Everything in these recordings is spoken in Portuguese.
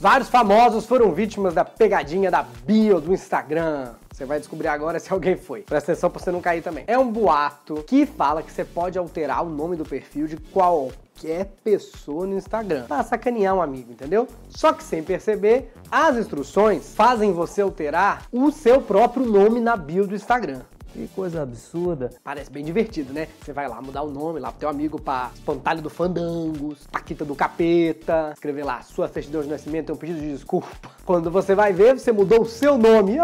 Vários famosos foram vítimas da pegadinha da bio do Instagram. Você vai descobrir agora se alguém foi. Presta atenção pra você não cair também. É um boato que fala que você pode alterar o nome do perfil de qualquer pessoa no Instagram. Pra sacanear um amigo, entendeu? Só que sem perceber, as instruções fazem você alterar o seu próprio nome na bio do Instagram. Que coisa absurda. Parece bem divertido, né? Você vai lá mudar o nome lá pro teu amigo pra Espantalho do Fandangos, Paquita do Capeta, escrever lá sua certidão de nascimento é um pedido de desculpa. Quando você vai ver, você mudou o seu nome.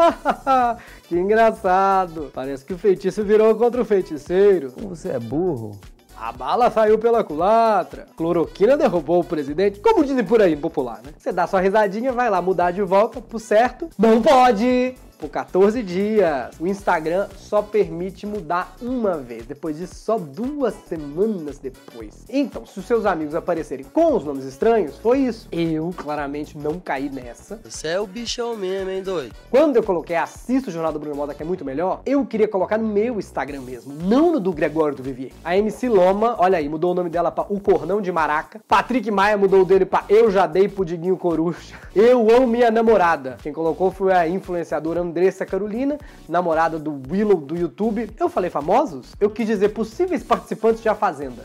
que engraçado. Parece que o feitiço virou contra o feiticeiro. Como você é burro. A bala saiu pela culatra. Cloroquina derrubou o presidente. Como dizem por aí, popular, né? Você dá sua risadinha, vai lá mudar de volta pro certo. Não pode! Por 14 dias. O Instagram só permite mudar uma vez, depois disso só duas semanas depois. Então, se os seus amigos aparecerem com os nomes estranhos, foi isso. Eu claramente não caí nessa. Você é o bichão mesmo, hein, doido? Quando eu coloquei assista o Jornal do Bruno Moda, que é muito melhor, eu queria colocar no meu Instagram mesmo, não no do Gregório do Vivier. A MC Loma, olha aí, mudou o nome dela para O Cornão de Maraca. Patrick Maia mudou o dele para Eu Já Dei Pudiguinho Coruja. Eu amo minha namorada. Quem colocou foi a influenciadora Andressa Carolina, namorada do Willow do YouTube. Eu falei famosos? Eu quis dizer possíveis participantes de A Fazenda.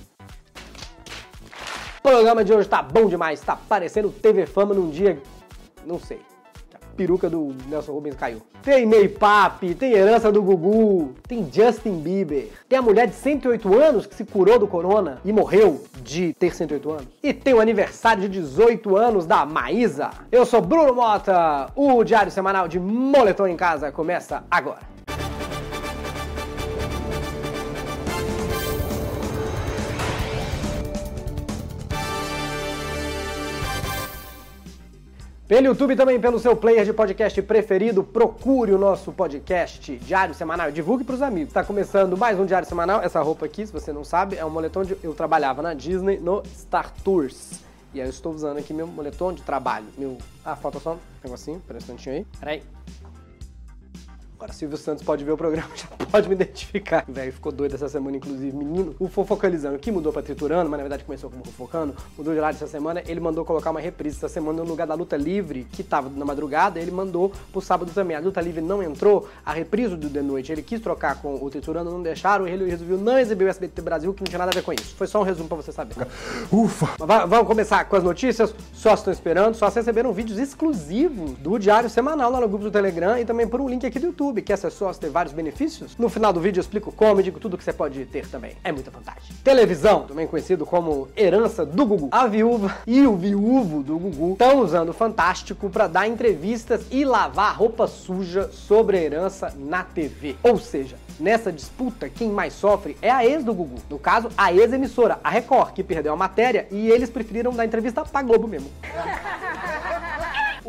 O programa de hoje tá bom demais, tá parecendo TV Fama num dia. não sei peruca do Nelson Rubens caiu. Tem Ney Papi, tem herança do Gugu, tem Justin Bieber, tem a mulher de 108 anos que se curou do corona e morreu de ter 108 anos. E tem o aniversário de 18 anos da Maísa. Eu sou Bruno Mota, o Diário Semanal de Moletom em Casa começa agora. Pelo YouTube também pelo seu player de podcast preferido, procure o nosso podcast Diário Semanal. Divulgue para os amigos. Está começando mais um Diário Semanal. Essa roupa aqui, se você não sabe, é um moletom de eu trabalhava na Disney no Star Tours. E aí eu estou usando aqui meu moletom de trabalho. Meu. Ah, falta só um negocinho, pera um instantinho aí. Peraí. Agora Silvio Santos pode ver o programa, já pode me identificar. Velho ficou doido essa semana, inclusive, menino. O Fofocalizando, que mudou pra Triturando, mas na verdade começou como Fofocando, mudou de lado essa semana. Ele mandou colocar uma reprise essa semana no lugar da Luta Livre, que tava na madrugada, ele mandou pro sábado também. A Luta Livre não entrou, a reprise do The Noite, ele quis trocar com o Triturando, não deixaram, ele resolveu não exibir o SBT Brasil, que não tinha nada a ver com isso. Foi só um resumo pra você saber. Ufa! Mas vamos começar com as notícias? Só estão esperando, só receberam vídeos exclusivos do Diário Semanal lá no grupo do Telegram e também por um link aqui do YouTube. YouTube, que essa sócio ter vários benefícios. No final do vídeo eu explico como e digo tudo que você pode ter também. É muita vantagem. Televisão, também conhecido como herança do Gugu. A viúva e o viúvo do Gugu estão usando o Fantástico para dar entrevistas e lavar roupa suja sobre a herança na TV. Ou seja, nessa disputa, quem mais sofre é a ex do Gugu. No caso, a ex-emissora, a Record, que perdeu a matéria e eles preferiram dar entrevista pra Globo mesmo.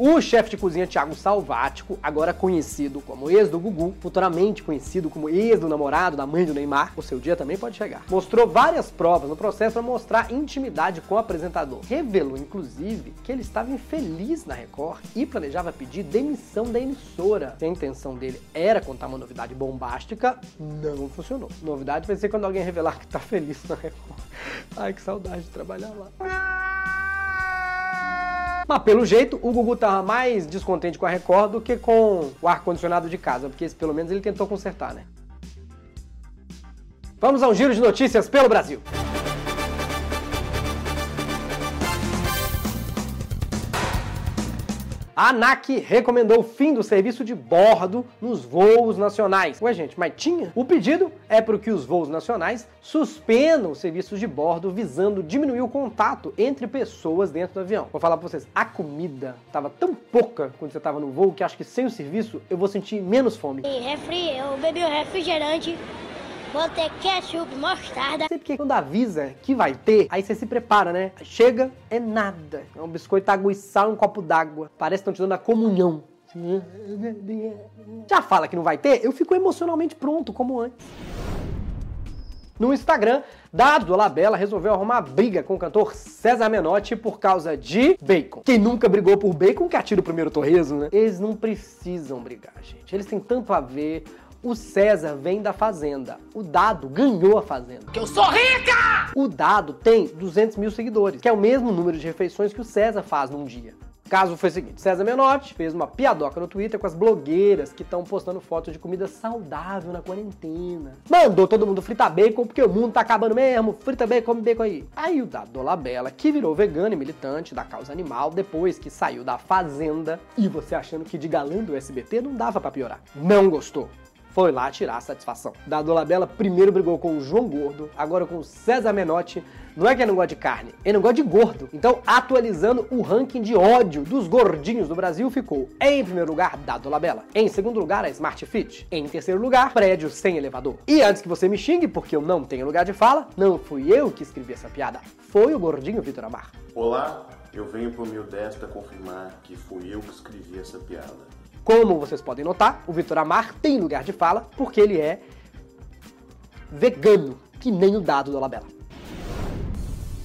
O chefe de cozinha Thiago Salvático, agora conhecido como ex do Gugu, futuramente conhecido como ex do namorado da mãe do Neymar, o seu dia também pode chegar. Mostrou várias provas no processo para mostrar intimidade com o apresentador. Revelou, inclusive, que ele estava infeliz na Record e planejava pedir demissão da emissora. Se a intenção dele era contar uma novidade bombástica, não funcionou. Novidade vai ser quando alguém revelar que tá feliz na Record. Ai, que saudade de trabalhar lá. Mas pelo jeito, o Gugu tava mais descontente com a Record do que com o ar-condicionado de casa, porque esse, pelo menos ele tentou consertar, né? Vamos ao giro de notícias pelo Brasil. A ANAC recomendou o fim do serviço de bordo nos voos nacionais. Ué, gente, mas tinha? O pedido é para que os voos nacionais suspendam os serviços de bordo visando diminuir o contato entre pessoas dentro do avião. Vou falar para vocês, a comida estava tão pouca quando você estava no voo que acho que sem o serviço eu vou sentir menos fome. Refri, eu bebi o refrigerante Vou ter ketchup, mostarda. Sei porque quando avisa que vai ter, aí você se prepara, né? Chega, é nada. É um biscoito água sal e um copo d'água. Parece que estão te dando a comunhão. Já fala que não vai ter, eu fico emocionalmente pronto, como antes. No Instagram, Dado Labella resolveu arrumar briga com o cantor César Menotti por causa de bacon. Quem nunca brigou por bacon que atira o primeiro torresmo, né? Eles não precisam brigar, gente. Eles têm tanto a ver. O César vem da Fazenda. O Dado ganhou a Fazenda. Que eu sou rica! O Dado tem 200 mil seguidores, que é o mesmo número de refeições que o César faz num dia. O caso foi o seguinte: César Menotti fez uma piadoca no Twitter com as blogueiras que estão postando fotos de comida saudável na quarentena. Mandou todo mundo fritar bacon porque o mundo tá acabando mesmo. Frita bacon, come bacon aí. Aí o Dado Dolabella, que virou vegano e militante da causa animal depois que saiu da Fazenda, e você achando que de galã do SBT não dava pra piorar. Não gostou foi lá tirar a satisfação. Da Dolabella primeiro brigou com o João Gordo, agora com o César Menotti. Não é que ele não gosta de carne, ele não gosta de gordo. Então, atualizando o ranking de ódio dos gordinhos do Brasil, ficou em primeiro lugar da Dolabella. Em segundo lugar, a Smart Fit. Em terceiro lugar, prédio sem elevador. E antes que você me xingue, porque eu não tenho lugar de fala, não fui eu que escrevi essa piada, foi o gordinho Vitor Amar. Olá, eu venho por mil desta confirmar que fui eu que escrevi essa piada. Como vocês podem notar, o Vitor Amar tem lugar de fala porque ele é vegano, que nem o dado do Labela.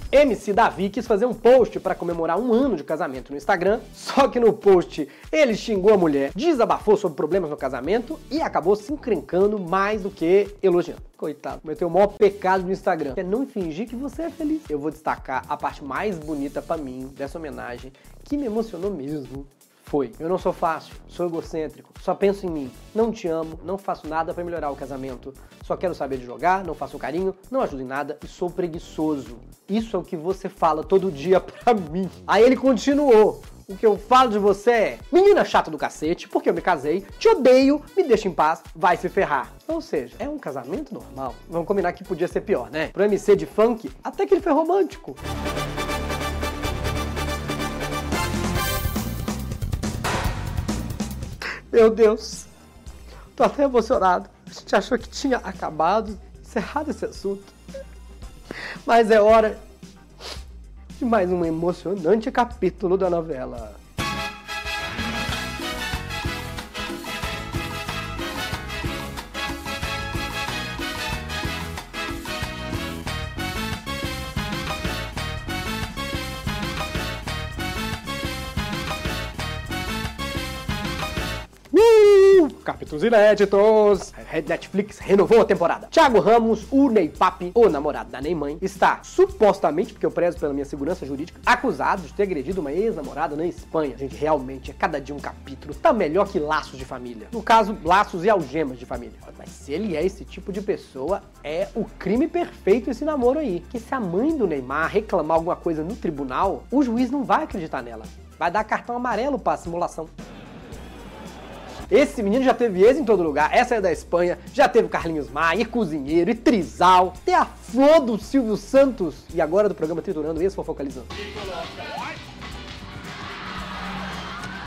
MC Davi quis fazer um post para comemorar um ano de casamento no Instagram, só que no post ele xingou a mulher, desabafou sobre problemas no casamento e acabou se encrencando mais do que elogiando. Coitado, cometeu o maior pecado no Instagram, que é não fingir que você é feliz. Eu vou destacar a parte mais bonita para mim dessa homenagem, que me emocionou mesmo, foi. Eu não sou fácil, sou egocêntrico, só penso em mim. Não te amo, não faço nada para melhorar o casamento. Só quero saber de jogar, não faço carinho, não ajudo em nada e sou preguiçoso. Isso é o que você fala todo dia pra mim. Aí ele continuou. O que eu falo de você é, menina chata do cacete, porque eu me casei, te odeio, me deixa em paz, vai se ferrar. Ou seja, é um casamento normal. Vamos combinar que podia ser pior, né? Pro MC de funk, até que ele foi romântico. Meu Deus, tô até emocionado. A gente achou que tinha acabado, encerrado esse assunto. Mas é hora de mais um emocionante capítulo da novela. Capítulos inéditos. Netflix renovou a temporada. Thiago Ramos, o Ney Papi, o namorado da Neymar, está supostamente, porque eu prezo pela minha segurança jurídica, acusado de ter agredido uma ex-namorada na Espanha. Gente, realmente, é cada dia um capítulo. Tá melhor que laços de família. No caso, laços e algemas de família. Mas se ele é esse tipo de pessoa, é o crime perfeito esse namoro aí. Que se a mãe do Neymar reclamar alguma coisa no tribunal, o juiz não vai acreditar nela. Vai dar cartão amarelo pra simulação. Esse menino já teve ex em todo lugar, essa é da Espanha, já teve Carlinhos Maia, e Cozinheiro, e Trizal, tem a flor do Silvio Santos, e agora do programa Triturando, esse fofocalizando.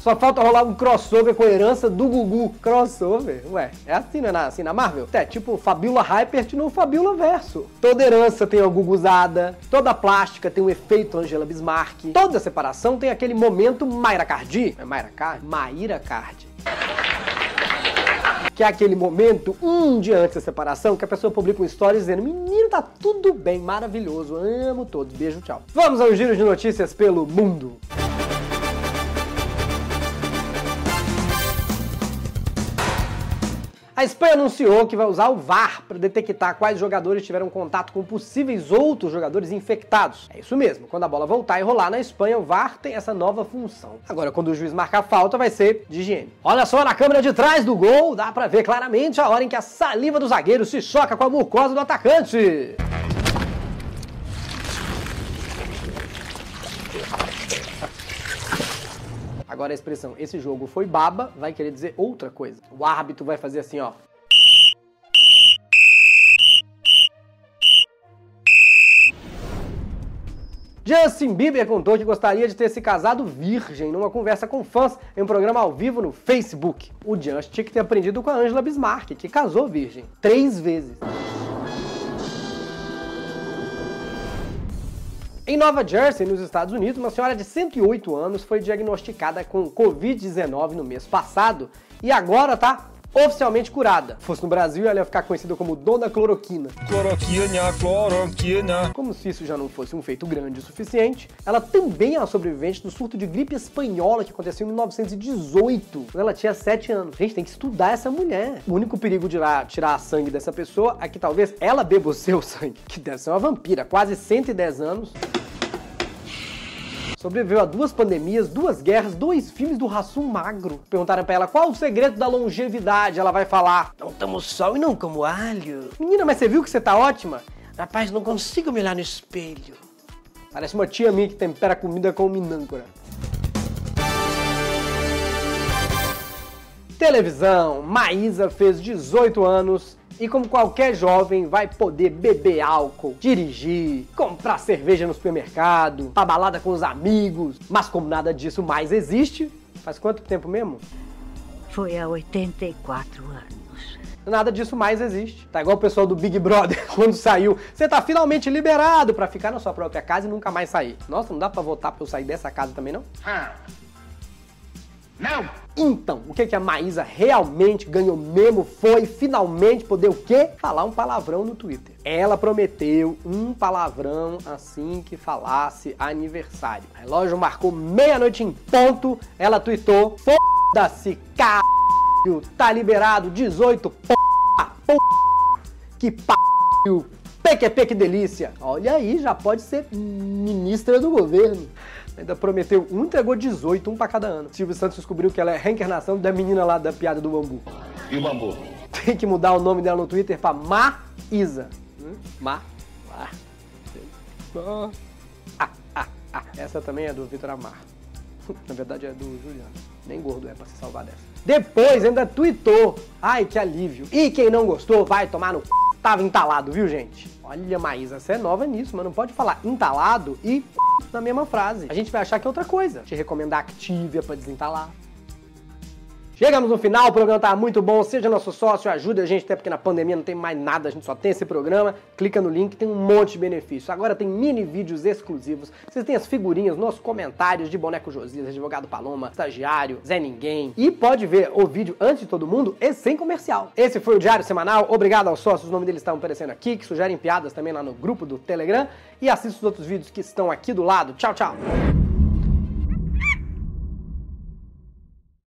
Só falta rolar um crossover com a herança do Gugu. Crossover? Ué, é assim, né? Assim na Marvel? É tipo Fabiola Hypert no Fabiola Verso. Toda herança tem a Guguzada, toda plástica tem o efeito Angela Bismarck, toda separação tem aquele momento Mayra Cardi. É Mayra Cardi? Maíra Cardi que é aquele momento, um dia antes da separação, que a pessoa publica um story dizendo: Menino, tá tudo bem, maravilhoso, amo todos, beijo, tchau. Vamos ao giro de notícias pelo mundo. A Espanha anunciou que vai usar o VAR para detectar quais jogadores tiveram contato com possíveis outros jogadores infectados. É isso mesmo, quando a bola voltar e rolar na Espanha, o VAR tem essa nova função. Agora, quando o juiz marcar falta, vai ser de higiene. Olha só na câmera de trás do gol, dá para ver claramente a hora em que a saliva do zagueiro se choca com a mucosa do atacante. Agora a expressão esse jogo foi baba vai querer dizer outra coisa. O árbitro vai fazer assim, ó. Justin Bieber contou que gostaria de ter se casado virgem numa conversa com fãs em um programa ao vivo no Facebook. O Justin tinha que ter aprendido com a Angela Bismarck, que casou virgem três vezes. Em Nova Jersey, nos Estados Unidos, uma senhora de 108 anos foi diagnosticada com Covid-19 no mês passado e agora tá oficialmente curada. Se fosse no Brasil, ela ia ficar conhecida como Dona Cloroquina. Cloroquina, cloroquina. Como se isso já não fosse um feito grande o suficiente, ela também é uma sobrevivente do surto de gripe espanhola que aconteceu em 1918, quando ela tinha 7 anos. Gente, tem que estudar essa mulher. O único perigo de lá tirar sangue dessa pessoa é que talvez ela beba o seu sangue, que deve ser uma vampira, quase 110 anos. Sobreviveu a duas pandemias, duas guerras, dois filmes do Rassum Magro. Perguntaram pra ela qual o segredo da longevidade. Ela vai falar: Não tomo sol e não como alho. Menina, mas você viu que você tá ótima? Rapaz, não consigo me olhar no espelho. Parece uma tia minha que tempera comida com minâncora. Televisão. Maísa fez 18 anos e como qualquer jovem vai poder beber álcool, dirigir, comprar cerveja no supermercado, pra balada com os amigos. Mas como nada disso mais existe, faz quanto tempo mesmo? Foi há 84 anos. Nada disso mais existe. Tá igual o pessoal do Big Brother quando saiu. Você tá finalmente liberado pra ficar na sua própria casa e nunca mais sair. Nossa, não dá pra votar pra eu sair dessa casa também não? Não! Então, o que, que a Maísa realmente ganhou mesmo foi finalmente poder o quê? Falar um palavrão no Twitter. Ela prometeu um palavrão assim que falasse aniversário. O relógio marcou meia-noite em ponto, ela tweetou: Foda-se, c... tá liberado 18 p... p... que p... PQP, que delícia! Olha aí, já pode ser ministra do governo. Ainda prometeu um, entregou 18, um pra cada ano. Silvio Santos descobriu que ela é a reencarnação da menina lá da piada do bambu. E o bambu? Tem que mudar o nome dela no Twitter pra Maísa. Hum? Ma. Ah. Ah, ah, ah. Essa também é do Vitor Amar. Na verdade é do Juliano. Nem gordo é pra se salvar dessa. Depois ainda tweetou. Ai, que alívio. E quem não gostou vai tomar no c... Tava entalado, viu, gente? Olha, Maísa, você é nova nisso, mas não pode falar entalado e na mesma frase. A gente vai achar que é outra coisa. Te recomendar Activia pra desentalar. Chegamos no final, o programa tá muito bom. Seja nosso sócio, ajude a gente, até porque na pandemia não tem mais nada, a gente só tem esse programa. Clica no link, tem um monte de benefícios. Agora tem mini vídeos exclusivos. Vocês têm as figurinhas nos comentários de Boneco Josias, Advogado Paloma, Estagiário, Zé Ninguém. E pode ver o vídeo antes de todo mundo e sem comercial. Esse foi o Diário Semanal. Obrigado aos sócios, os nomes deles estão aparecendo aqui, que sugerem piadas também lá no grupo do Telegram. E assista os outros vídeos que estão aqui do lado. Tchau, tchau!